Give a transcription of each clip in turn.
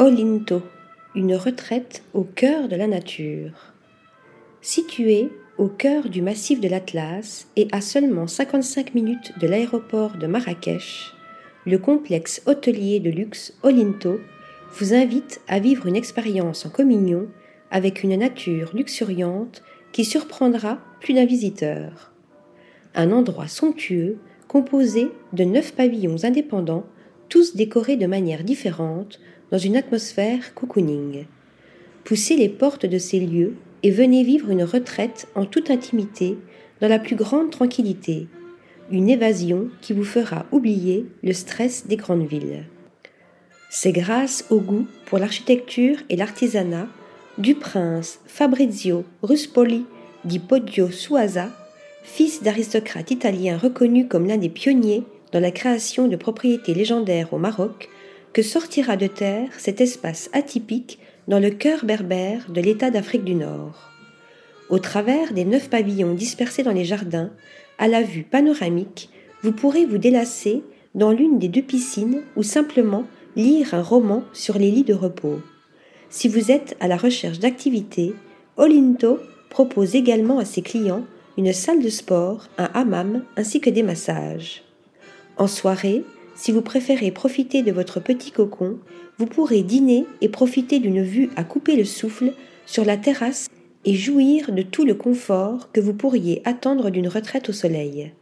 Olinto, une retraite au cœur de la nature. Situé au cœur du massif de l'Atlas et à seulement 55 minutes de l'aéroport de Marrakech, le complexe hôtelier de luxe Olinto vous invite à vivre une expérience en communion avec une nature luxuriante qui surprendra plus d'un visiteur. Un endroit somptueux composé de neuf pavillons indépendants, tous décorés de manière différente, dans une atmosphère cocooning. Poussez les portes de ces lieux et venez vivre une retraite en toute intimité, dans la plus grande tranquillité, une évasion qui vous fera oublier le stress des grandes villes. C'est grâce au goût pour l'architecture et l'artisanat du prince Fabrizio Ruspoli di Poggio Suasa, fils d'aristocrate italien reconnu comme l'un des pionniers dans la création de propriétés légendaires au Maroc, que sortira de terre cet espace atypique dans le cœur berbère de l'État d'Afrique du Nord. Au travers des neuf pavillons dispersés dans les jardins, à la vue panoramique, vous pourrez vous délasser dans l'une des deux piscines ou simplement lire un roman sur les lits de repos. Si vous êtes à la recherche d'activités, Olinto propose également à ses clients une salle de sport, un hammam ainsi que des massages. En soirée, si vous préférez profiter de votre petit cocon, vous pourrez dîner et profiter d'une vue à couper le souffle sur la terrasse et jouir de tout le confort que vous pourriez attendre d'une retraite au soleil.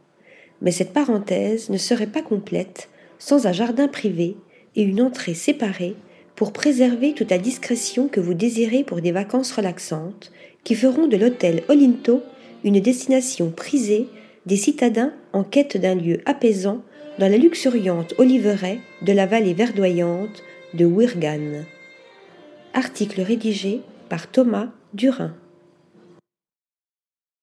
Mais cette parenthèse ne serait pas complète sans un jardin privé et une entrée séparée pour préserver toute la discrétion que vous désirez pour des vacances relaxantes qui feront de l'hôtel Olinto une destination prisée des citadins en quête d'un lieu apaisant dans la luxuriante oliveraie de la vallée verdoyante de Wirgan. Article rédigé par Thomas Durin.